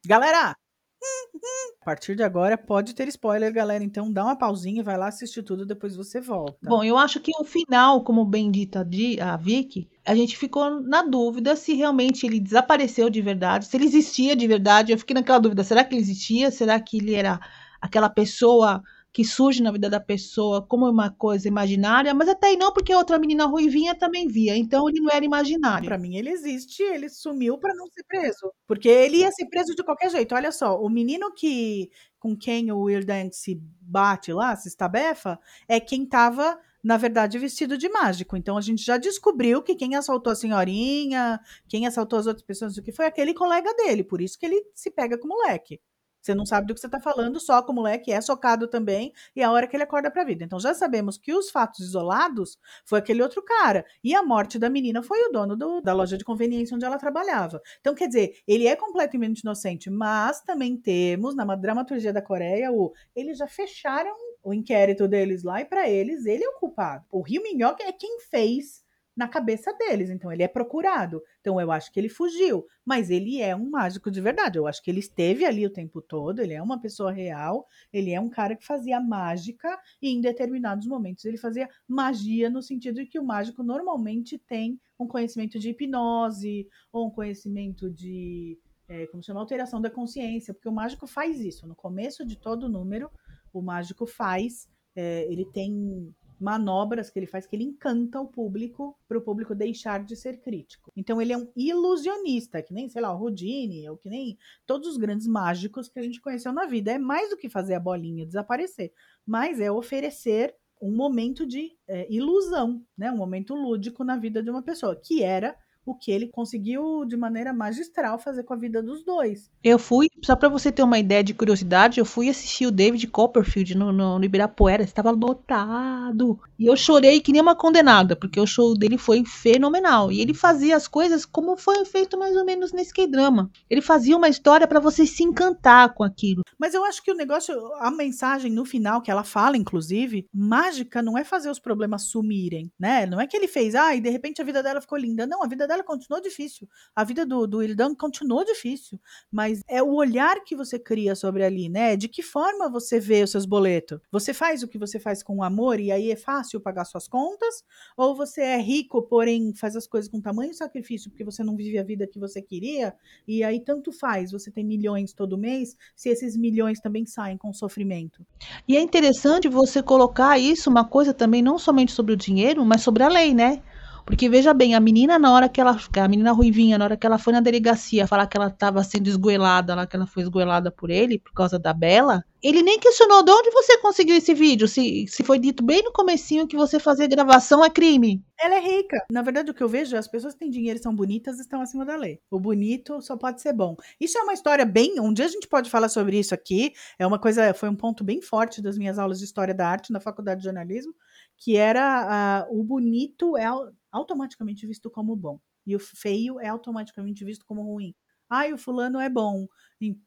Galera, a partir de agora pode ter spoiler, galera. Então dá uma pausinha, vai lá assistir tudo, depois você volta. Bom, eu acho que o final, como bem dita a Vicky, a gente ficou na dúvida se realmente ele desapareceu de verdade, se ele existia de verdade. Eu fiquei naquela dúvida: será que ele existia? Será que ele era aquela pessoa que surge na vida da pessoa como uma coisa imaginária, mas até aí não, porque outra menina ruivinha também via, então ele não era imaginário. Para mim ele existe, ele sumiu para não ser preso, porque ele ia ser preso de qualquer jeito. Olha só, o menino que com quem o Weird se bate lá, se estabefa, é quem tava na verdade, vestido de mágico. Então a gente já descobriu que quem assaltou a senhorinha, quem assaltou as outras pessoas, o que foi aquele colega dele. Por isso que ele se pega com o moleque. Você não sabe do que você está falando, só que o moleque é socado também, e é a hora que ele acorda para a vida. Então já sabemos que os fatos isolados foi aquele outro cara. E a morte da menina foi o dono do, da loja de conveniência onde ela trabalhava. Então, quer dizer, ele é completamente inocente, mas também temos, na dramaturgia da Coreia, o eles já fecharam o inquérito deles lá, e para eles, ele é o culpado. O Rio Minhoca é quem fez na cabeça deles. Então ele é procurado. Então eu acho que ele fugiu, mas ele é um mágico de verdade. Eu acho que ele esteve ali o tempo todo, ele é uma pessoa real, ele é um cara que fazia mágica e em determinados momentos ele fazia magia no sentido de que o mágico normalmente tem um conhecimento de hipnose ou um conhecimento de é, como chama alteração da consciência, porque o mágico faz isso. No começo de todo número, o mágico faz, é, ele tem manobras que ele faz que ele encanta o público para o público deixar de ser crítico. Então ele é um ilusionista, que nem, sei lá, o Houdini, ou que nem todos os grandes mágicos que a gente conheceu na vida. É mais do que fazer a bolinha desaparecer, mas é oferecer um momento de é, ilusão, né? um momento lúdico na vida de uma pessoa, que era o que ele conseguiu de maneira magistral fazer com a vida dos dois. Eu fui, só para você ter uma ideia de curiosidade, eu fui assistir o David Copperfield no, no, no Ibirapuera, estava lotado. E eu chorei que nem uma condenada, porque o show dele foi fenomenal. E ele fazia as coisas como foi feito mais ou menos nesse K-drama. Ele fazia uma história para você se encantar com aquilo. Mas eu acho que o negócio, a mensagem no final que ela fala, inclusive, mágica não é fazer os problemas sumirem, né? Não é que ele fez, ah, e de repente a vida dela ficou linda. Não, a vida dela continuou difícil. A vida do, do Ildan continuou difícil. Mas é o olhar que você cria sobre ali, né? De que forma você vê os seus boletos? Você faz o que você faz com amor e aí é fácil pagar suas contas? Ou você é rico, porém faz as coisas com tamanho sacrifício porque você não vive a vida que você queria? E aí tanto faz, você tem milhões todo mês, se esses milhões também saem com sofrimento. E é interessante você colocar isso, uma coisa também, não somente sobre o dinheiro, mas sobre a lei, né? Porque veja bem, a menina na hora que ela, a menina ruivinha, na hora que ela foi na delegacia falar que ela estava sendo esgoelada, lá que ela foi esgoelada por ele por causa da Bela, ele nem questionou de onde você conseguiu esse vídeo, se, se foi dito bem no comecinho que você fazer gravação é crime. Ela é rica. Na verdade, o que eu vejo é as pessoas que têm dinheiro e são bonitas estão acima da lei. O bonito só pode ser bom. Isso é uma história bem. Um dia a gente pode falar sobre isso aqui. É uma coisa, foi um ponto bem forte das minhas aulas de história da arte na faculdade de jornalismo, que era uh, o bonito é automaticamente visto como bom e o feio é automaticamente visto como ruim. Ah, o fulano é bom,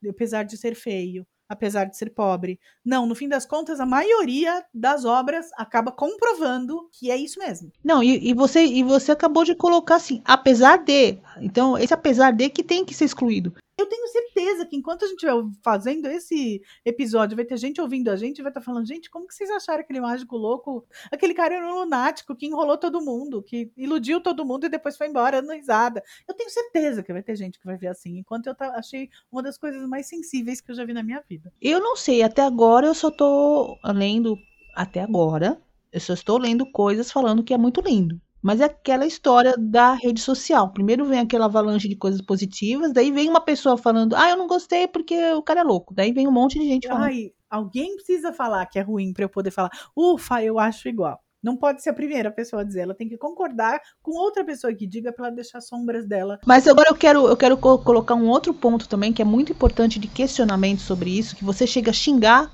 apesar de ser feio apesar de ser pobre. Não, no fim das contas, a maioria das obras acaba comprovando que é isso mesmo. Não, e, e você e você acabou de colocar assim, apesar de. Então, esse apesar de que tem que ser excluído. Eu tenho certeza que enquanto a gente estiver fazendo esse episódio, vai ter gente ouvindo a gente, vai estar tá falando, gente, como que vocês acharam aquele mágico louco? Aquele cara era um lunático que enrolou todo mundo, que iludiu todo mundo e depois foi embora dando risada. Eu tenho certeza que vai ter gente que vai ver assim, enquanto eu achei uma das coisas mais sensíveis que eu já vi na minha vida. Eu não sei, até agora eu só tô lendo, até agora, eu só estou lendo coisas falando que é muito lindo. Mas é aquela história da rede social. Primeiro vem aquela avalanche de coisas positivas, daí vem uma pessoa falando, ah, eu não gostei porque o cara é louco. Daí vem um monte de gente falando. Ai, alguém precisa falar que é ruim para eu poder falar, ufa, eu acho igual. Não pode ser a primeira pessoa a dizer, ela tem que concordar com outra pessoa que diga para ela deixar sombras dela. Mas agora eu quero, eu quero colocar um outro ponto também que é muito importante de questionamento sobre isso, que você chega a xingar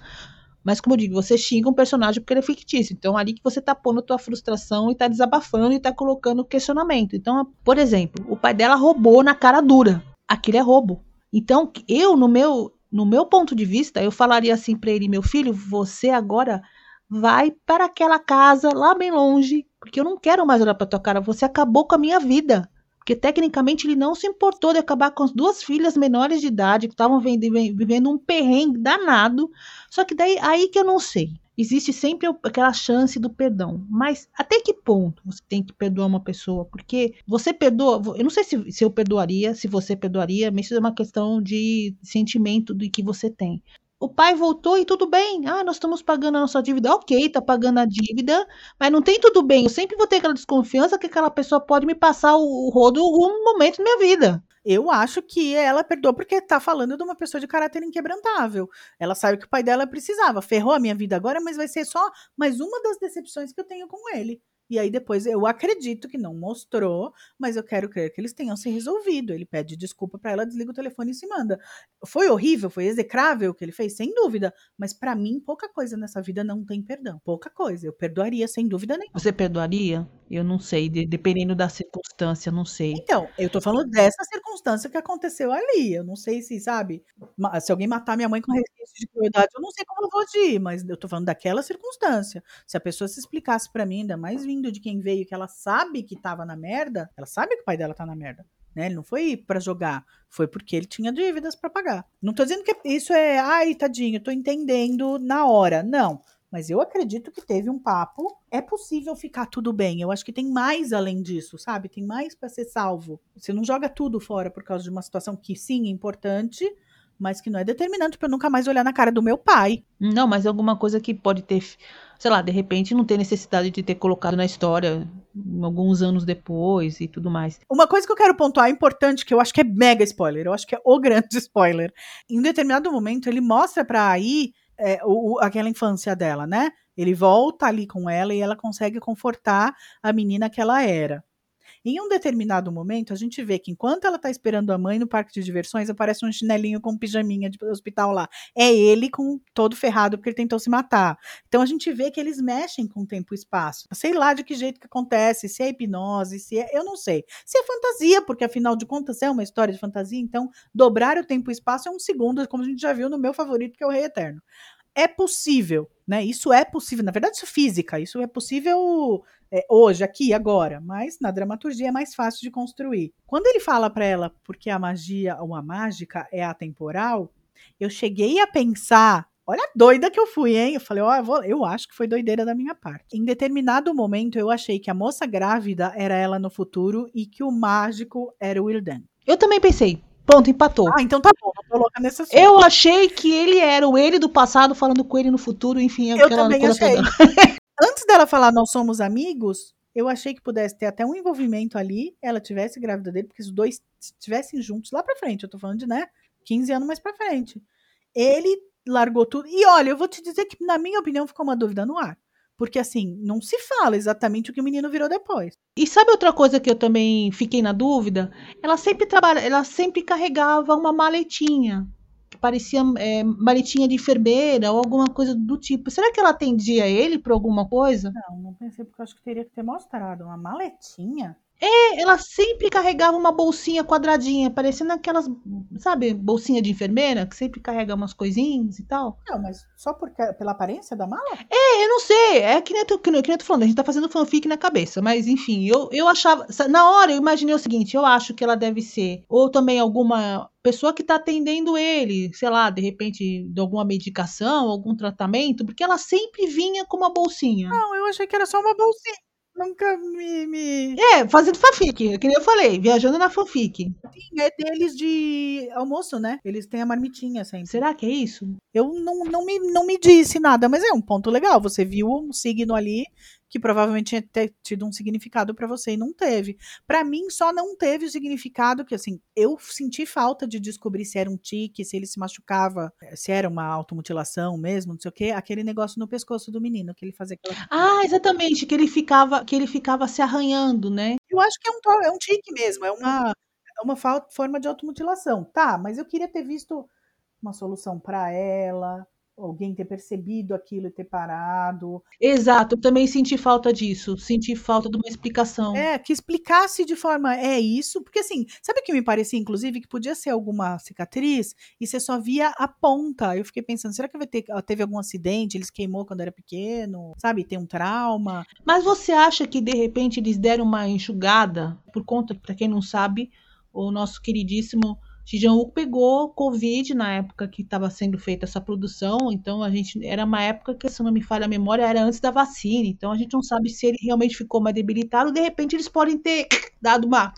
mas, como eu digo, você xinga um personagem porque ele é fictício. Então, ali que você tá pondo a tua frustração e tá desabafando e tá colocando questionamento. Então, por exemplo, o pai dela roubou na cara dura. Aquilo é roubo. Então, eu, no meu, no meu ponto de vista, eu falaria assim para ele, meu filho, você agora vai para aquela casa lá bem longe, porque eu não quero mais olhar para tua cara, você acabou com a minha vida. Porque tecnicamente ele não se importou de acabar com as duas filhas menores de idade que estavam vivendo um perrengue danado. Só que daí aí que eu não sei. Existe sempre aquela chance do perdão. Mas até que ponto você tem que perdoar uma pessoa? Porque você perdoa. Eu não sei se, se eu perdoaria, se você perdoaria, mas isso é uma questão de sentimento do que você tem o pai voltou e tudo bem. Ah, nós estamos pagando a nossa dívida. Ok, tá pagando a dívida, mas não tem tudo bem. Eu sempre vou ter aquela desconfiança que aquela pessoa pode me passar o, rodo um momento da minha vida. Eu acho que ela perdoou porque tá falando de uma pessoa de caráter inquebrantável. Ela sabe que o pai dela precisava. Ferrou a minha vida agora, mas vai ser só mais uma das decepções que eu tenho com ele. E aí depois eu acredito que não mostrou, mas eu quero crer que eles tenham se resolvido. Ele pede desculpa para ela, desliga o telefone e se manda. Foi horrível, foi execrável o que ele fez, sem dúvida. Mas para mim, pouca coisa nessa vida não tem perdão. Pouca coisa. Eu perdoaria sem dúvida nenhuma. Você perdoaria? Eu não sei, de, dependendo da circunstância, não sei. Então, eu tô falando dessa circunstância que aconteceu ali. Eu não sei se, sabe, se alguém matar minha mãe com resquício de crueldade, eu não sei como eu vou agir, mas eu tô falando daquela circunstância. Se a pessoa se explicasse para mim, ainda mais vindo de quem veio, que ela sabe que tava na merda, ela sabe que o pai dela tá na merda. Né? Ele não foi para jogar, foi porque ele tinha dívidas para pagar. Não tô dizendo que isso é, ai, tadinho, tô entendendo na hora. Não. Mas eu acredito que teve um papo. É possível ficar tudo bem. Eu acho que tem mais além disso, sabe? Tem mais para ser salvo. Você não joga tudo fora por causa de uma situação que sim é importante, mas que não é determinante para nunca mais olhar na cara do meu pai. Não, mas alguma coisa que pode ter, sei lá, de repente não ter necessidade de ter colocado na história alguns anos depois e tudo mais. Uma coisa que eu quero pontuar importante, que eu acho que é mega spoiler, eu acho que é o grande spoiler. Em um determinado momento ele mostra para aí é, o, aquela infância dela, né? Ele volta ali com ela e ela consegue confortar a menina que ela era. Em um determinado momento, a gente vê que enquanto ela tá esperando a mãe no parque de diversões, aparece um chinelinho com pijaminha de hospital lá. É ele com todo ferrado porque ele tentou se matar. Então a gente vê que eles mexem com tempo e espaço. Sei lá de que jeito que acontece, se é hipnose, se é. Eu não sei. Se é fantasia, porque afinal de contas é uma história de fantasia, então dobrar o tempo e espaço é um segundo, como a gente já viu no meu favorito, que é o Rei Eterno é possível, né? Isso é possível. Na verdade, isso é física. Isso é possível é, hoje, aqui, agora. Mas na dramaturgia é mais fácil de construir. Quando ele fala para ela porque a magia ou a mágica é atemporal, eu cheguei a pensar. Olha a doida que eu fui, hein? Eu falei, ó, oh, eu, eu acho que foi doideira da minha parte. Em determinado momento, eu achei que a moça grávida era ela no futuro e que o mágico era o Wildan. Eu também pensei. Pronto, empatou. Ah, então tá bom. Coloca nesse assunto. Eu achei que ele era o ele do passado falando com ele no futuro, enfim. Eu também achei. Antes dela falar nós somos amigos, eu achei que pudesse ter até um envolvimento ali, ela tivesse grávida dele, porque os dois estivessem juntos lá pra frente. Eu tô falando de, né, 15 anos mais pra frente. Ele largou tudo. E olha, eu vou te dizer que, na minha opinião, ficou uma dúvida no ar. Porque, assim, não se fala exatamente o que o menino virou depois. E sabe outra coisa que eu também fiquei na dúvida? Ela sempre trabalha, ela sempre carregava uma maletinha. Que parecia é, maletinha de enfermeira ou alguma coisa do tipo. Será que ela atendia ele por alguma coisa? Não, não pensei, porque eu acho que teria que ter mostrado uma maletinha. É, ela sempre carregava uma bolsinha quadradinha, parecendo aquelas, sabe, bolsinha de enfermeira, que sempre carrega umas coisinhas e tal. Não, mas só porque, pela aparência da mala? É, eu não sei, é que nem, eu, que, nem, eu tô falando, a gente tá fazendo fanfic na cabeça, mas enfim, eu, eu achava, na hora eu imaginei o seguinte, eu acho que ela deve ser, ou também alguma pessoa que tá atendendo ele, sei lá, de repente, de alguma medicação, algum tratamento, porque ela sempre vinha com uma bolsinha. Não, eu achei que era só uma bolsinha. Nunca me. me... É, fazendo fanfic, que nem eu falei, viajando na fanfic. Sim, é deles de almoço, né? Eles têm a marmitinha sempre. Será que é isso? Eu não, não, me, não me disse nada, mas é um ponto legal. Você viu um signo ali que provavelmente tinha ter tido um significado para você e não teve. Para mim, só não teve o significado que, assim, eu senti falta de descobrir se era um tique, se ele se machucava, se era uma automutilação mesmo, não sei o quê, aquele negócio no pescoço do menino que ele fazia. Aquela... Ah, exatamente, que ele ficava, que ele ficava se arranhando, né? Eu acho que é um, é um tique mesmo, é uma, é uma forma de automutilação. Tá, mas eu queria ter visto uma solução para ela, alguém ter percebido aquilo e ter parado. Exato, eu também senti falta disso, senti falta de uma explicação. É, que explicasse de forma, é isso, porque assim, sabe o que me parecia, inclusive, que podia ser alguma cicatriz e você só via a ponta. Eu fiquei pensando, será que vai ter, teve algum acidente, eles queimou quando era pequeno, sabe, tem um trauma. Mas você acha que de repente eles deram uma enxugada por conta, para quem não sabe, o nosso queridíssimo Jong-wook pegou Covid na época que estava sendo feita essa produção, então a gente era uma época que, se não me falha a memória, era antes da vacina, então a gente não sabe se ele realmente ficou mais debilitado, de repente eles podem ter dado uma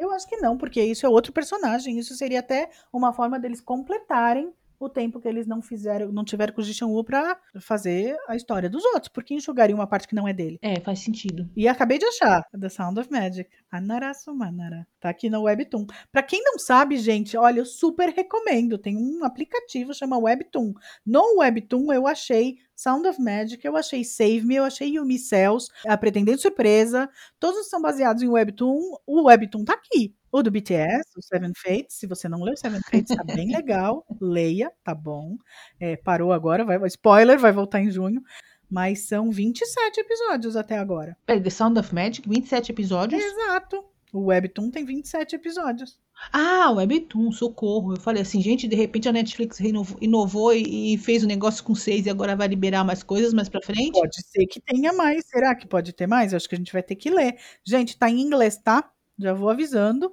eu acho que não, porque isso é outro personagem. Isso seria até uma forma deles completarem o tempo que eles não fizeram, não tiveram com o Jishan Wu pra fazer a história dos outros, porque enxugaria uma parte que não é dele. É, faz sentido. E acabei de achar, The Sound of Magic. Anarasumanara. Tá aqui no Webtoon. Pra quem não sabe, gente, olha, eu super recomendo. Tem um aplicativo chama Webtoon. No Webtoon eu achei Sound of Magic, eu achei Save Me, eu achei Yumi Cells, A Pretendente Surpresa. Todos são baseados em Webtoon. O Webtoon tá aqui. O do BTS, o Seven Fates, se você não leu Seven Fates, tá bem legal. Leia, tá bom. É, parou agora, vai, spoiler, vai voltar em junho. Mas são 27 episódios até agora. Peraí, The Sound of Magic, 27 episódios? Exato. O Webtoon tem 27 episódios. Ah, o Webtoon, socorro. Eu falei assim, gente, de repente a Netflix inovou, inovou e, e, fez o um negócio com seis e agora vai liberar mais coisas mais pra frente? Pode ser que tenha mais. Será que pode ter mais? Eu acho que a gente vai ter que ler. Gente, tá em inglês, tá? Já vou avisando.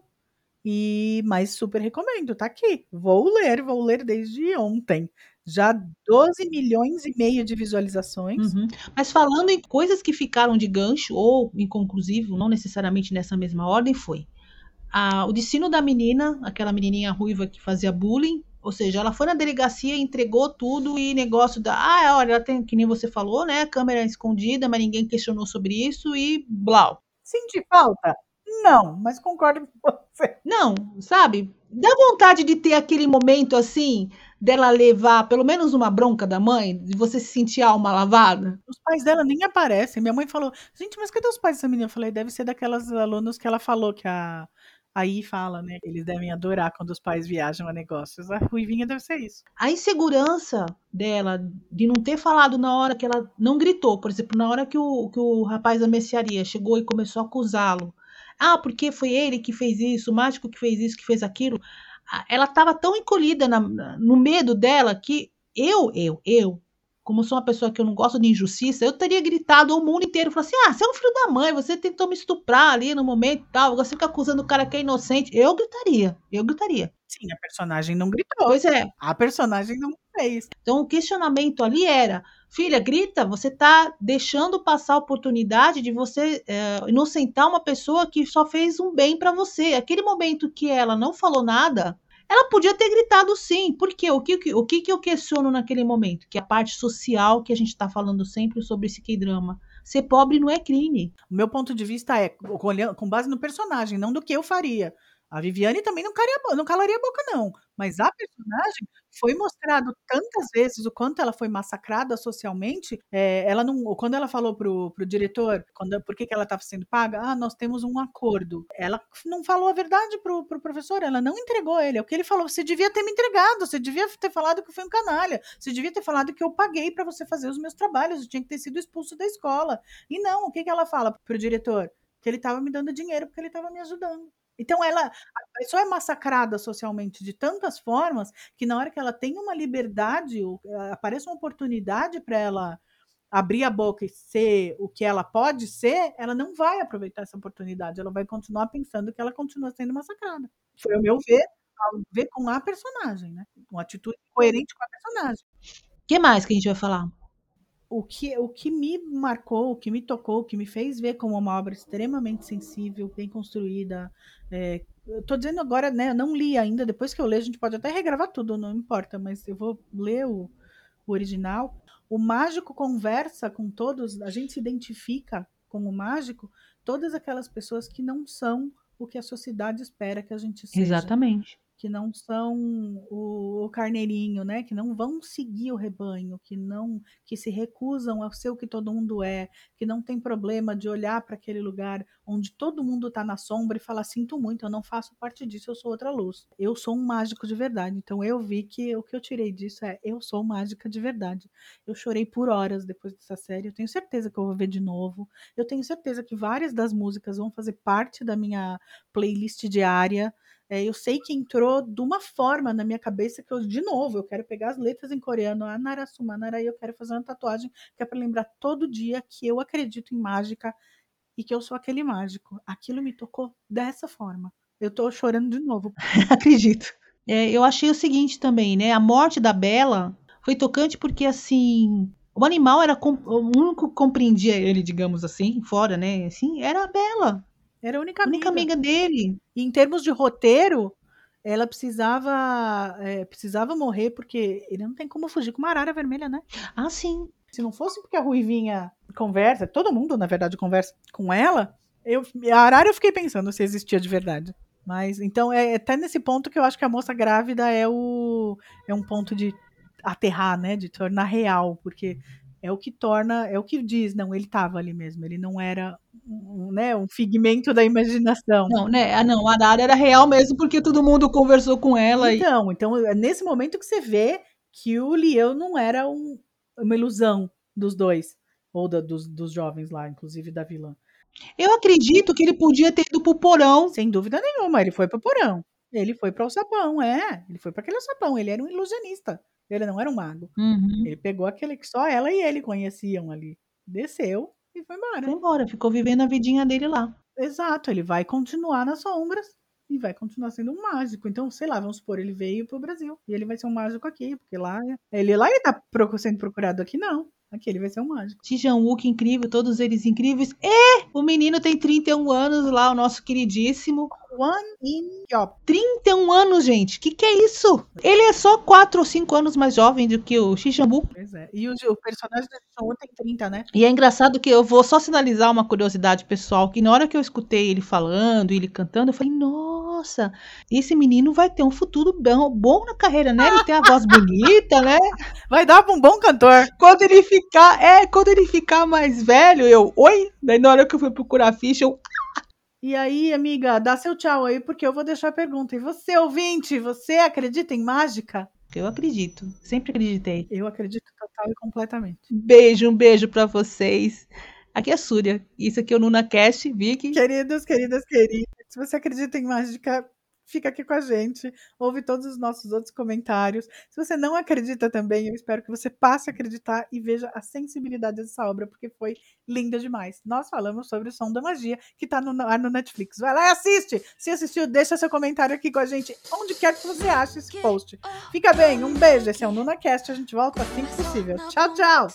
E mas super recomendo, tá aqui. Vou ler, vou ler desde ontem. Já 12 milhões e meio de visualizações. Uhum. Mas falando em coisas que ficaram de gancho ou inconclusivo, não necessariamente nessa mesma ordem, foi a, o destino da menina, aquela menininha ruiva que fazia bullying, ou seja, ela foi na delegacia, entregou tudo e negócio da, ah, olha, ela tem, que nem você falou, né, câmera escondida, mas ninguém questionou sobre isso e blau. Senti falta? Não, mas concordo com você. Não, sabe? Dá vontade de ter aquele momento assim, dela levar pelo menos uma bronca da mãe, de você se sentir alma lavada? Os pais dela nem aparecem. Minha mãe falou: gente, mas cadê os pais dessa menina? Eu falei: deve ser daquelas alunos que ela falou que a. Aí fala, né? Eles devem adorar quando os pais viajam a negócios. A Ruivinha deve ser isso. A insegurança dela de não ter falado na hora que ela não gritou, por exemplo, na hora que o, que o rapaz da mercearia chegou e começou a acusá-lo ah, porque foi ele que fez isso, o mágico que fez isso, que fez aquilo. Ela estava tão encolhida na, no medo dela que eu, eu, eu, como sou uma pessoa que eu não gosto de injustiça, eu teria gritado ao mundo inteiro, falado assim, ah, você é um filho da mãe, você tentou me estuprar ali no momento e tal, você fica acusando o cara que é inocente. Eu gritaria, eu gritaria. Sim, a personagem não gritou. Pois é. A personagem não fez. Então o questionamento ali era, Filha, grita, você está deixando passar a oportunidade de você é, inocentar uma pessoa que só fez um bem para você. Aquele momento que ela não falou nada, ela podia ter gritado sim. Por quê? O que, o que, que eu questiono naquele momento? Que é a parte social que a gente está falando sempre sobre esse K-drama. Ser pobre não é crime. O meu ponto de vista é com base no personagem, não do que eu faria. A Viviane também não, caria, não calaria a boca, não. Mas a personagem foi mostrado tantas vezes o quanto ela foi massacrada socialmente. É, ela não, quando ela falou pro, pro diretor, quando, por que, que ela estava sendo paga, ah, nós temos um acordo. Ela não falou a verdade pro, pro professor, ela não entregou ele. É o que ele falou, você devia ter me entregado, você devia ter falado que eu fui um canalha, você devia ter falado que eu paguei para você fazer os meus trabalhos, eu tinha que ter sido expulso da escola. E não, o que, que ela fala pro diretor? Que ele estava me dando dinheiro porque ele estava me ajudando. Então ela, a pessoa é massacrada socialmente de tantas formas que na hora que ela tem uma liberdade, eh, aparece uma oportunidade para ela abrir a boca e ser o que ela pode ser, ela não vai aproveitar essa oportunidade, ela vai continuar pensando que ela continua sendo massacrada. Foi o meu ver, ver com a personagem, né? Uma atitude coerente com a personagem. O que mais que a gente vai falar? O que, o que me marcou, o que me tocou, o que me fez ver como uma obra extremamente sensível, bem construída. É, tô dizendo agora, né? Eu não li ainda, depois que eu ler, a gente pode até regravar tudo, não importa, mas eu vou ler o, o original. O mágico conversa com todos, a gente se identifica com o mágico, todas aquelas pessoas que não são o que a sociedade espera que a gente seja. Exatamente que não são o, o, carneirinho, né? Que não vão seguir o rebanho, que não, que se recusam a ser o que todo mundo é, que não tem problema de olhar para aquele lugar onde todo mundo está na sombra e falar sinto muito, eu não faço parte disso, eu sou outra luz. Eu sou um mágico de verdade. Então eu vi que o que eu tirei disso é eu sou mágica de verdade. Eu chorei por horas depois dessa série. Eu tenho certeza que eu vou ver de novo. Eu tenho certeza que várias das músicas vão fazer parte da minha playlist diária. É, eu sei que entrou de uma forma na minha cabeça que eu, de novo, eu quero pegar as letras em coreano, Anarasumanarai, eu quero fazer uma tatuagem que é para lembrar todo dia que eu acredito em mágica e que eu sou aquele mágico. Aquilo me tocou dessa forma. Eu tô chorando de novo. Acredito. É, eu achei o seguinte também, né? A morte da Bela foi tocante porque, assim, o animal era o único que compreendia ele, digamos assim, fora, né? Assim, era a Bela. Era a única amiga. única amiga dele. E em termos de roteiro, ela precisava é, precisava morrer porque ele não tem como fugir com uma arara vermelha, né? Ah, sim. Se não fosse porque a Ruivinha conversa, todo mundo, na verdade, conversa com ela, eu, a arara eu fiquei pensando se existia de verdade. Mas, então, é, é até nesse ponto que eu acho que a moça grávida é, o, é um ponto de aterrar, né? De tornar real, porque é o que torna, é o que diz, não, ele estava ali mesmo, ele não era um, né, um figmento da imaginação. Não, né? Ah, não, a Arara era real mesmo porque todo mundo conversou com ela. Então, e... então é nesse momento que você vê que o Leão não era um, uma ilusão dos dois, ou da, dos, dos jovens lá, inclusive da vilã. Eu acredito que ele podia ter ido pro porão. Sem dúvida nenhuma, ele foi pro porão. Ele foi para o sapão, é. Ele foi para aquele sapão, ele era um ilusionista. Ele não era um mago. Uhum. Ele pegou aquele que só ela e ele conheciam ali. Desceu e foi embora. Foi embora, ficou vivendo a vidinha dele lá. Exato, ele vai continuar nas sombras e vai continuar sendo um mágico. Então, sei lá, vamos supor, ele veio pro Brasil e ele vai ser um mágico aqui, porque lá ele lá ele tá sendo procurado aqui não. Aqui ele vai ser um mágico. Tijan Wook incrível, todos eles incríveis. E o menino tem 31 anos lá, o nosso queridíssimo. One in Yop. 31 anos, gente. Que que é isso? Ele é só 4 ou 5 anos mais jovem do que o Xixambu. Pois é. E o, o personagem do Xixambu tem 30, né? E é engraçado que eu vou só sinalizar uma curiosidade pessoal, que na hora que eu escutei ele falando, ele cantando, eu falei, nossa, esse menino vai ter um futuro bom, bom na carreira, né? Ele tem a voz bonita, né? Vai dar pra um bom cantor. Quando ele ficar, é, quando ele ficar mais velho, eu, oi? Daí na hora que eu fui procurar a ficha, eu, e aí, amiga, dá seu tchau aí, porque eu vou deixar a pergunta. E você, ouvinte, você acredita em mágica? Eu acredito, sempre acreditei. Eu acredito total e completamente. Beijo, um beijo para vocês. Aqui é a Súria. Isso aqui é o NunaCast, Vicky. Queridos, queridas, queridas, se você acredita em mágica, fica aqui com a gente, ouve todos os nossos outros comentários. Se você não acredita também, eu espero que você passe a acreditar e veja a sensibilidade dessa obra, porque foi linda demais. Nós falamos sobre o Som da Magia, que está no, no Netflix. Vai lá e assiste! Se assistiu, deixa seu comentário aqui com a gente, onde quer que você ache esse post. Fica bem, um beijo. Esse é o NunaCast, a gente volta assim que possível. Tchau, tchau!